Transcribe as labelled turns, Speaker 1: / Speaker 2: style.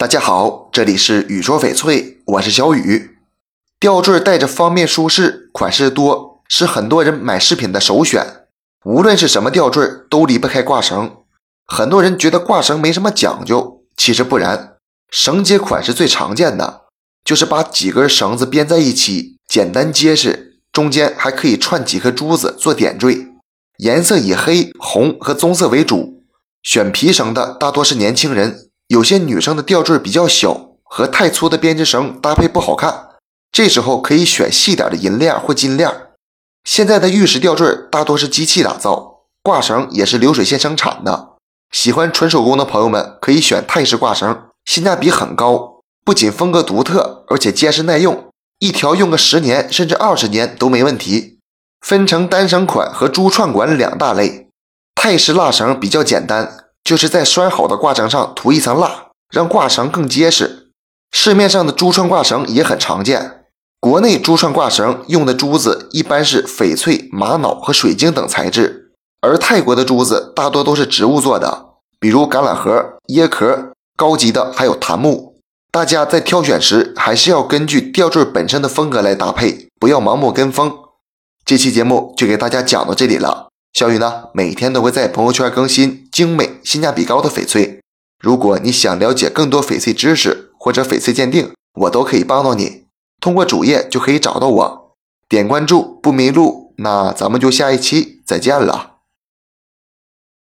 Speaker 1: 大家好，这里是雨说翡翠，我是小雨。吊坠戴着方便舒适，款式多，是很多人买饰品的首选。无论是什么吊坠，都离不开挂绳。很多人觉得挂绳没什么讲究，其实不然。绳结款式最常见的就是把几根绳子编在一起，简单结实，中间还可以串几颗珠子做点缀，颜色以黑、红和棕色为主。选皮绳的大多是年轻人，有些女生的吊坠比较小，和太粗的编织绳搭配不好看。这时候可以选细点的银链或金链。现在的玉石吊坠大多是机器打造，挂绳也是流水线生产的。喜欢纯手工的朋友们可以选泰式挂绳，性价比很高，不仅风格独特，而且结实耐用，一条用个十年甚至二十年都没问题。分成单绳款和珠串管两大类。泰式蜡绳比较简单，就是在拴好的挂绳上涂一层蜡，让挂绳更结实。市面上的珠串挂绳也很常见。国内珠串挂绳用的珠子一般是翡翠、玛瑙和水晶等材质，而泰国的珠子大多都是植物做的，比如橄榄核、椰壳，高级的还有檀木。大家在挑选时还是要根据吊坠本身的风格来搭配，不要盲目跟风。这期节目就给大家讲到这里了。小雨呢，每天都会在朋友圈更新精美、性价比高的翡翠。如果你想了解更多翡翠知识或者翡翠鉴定，我都可以帮到你。通过主页就可以找到我，点关注不迷路。那咱们就下一期再见了。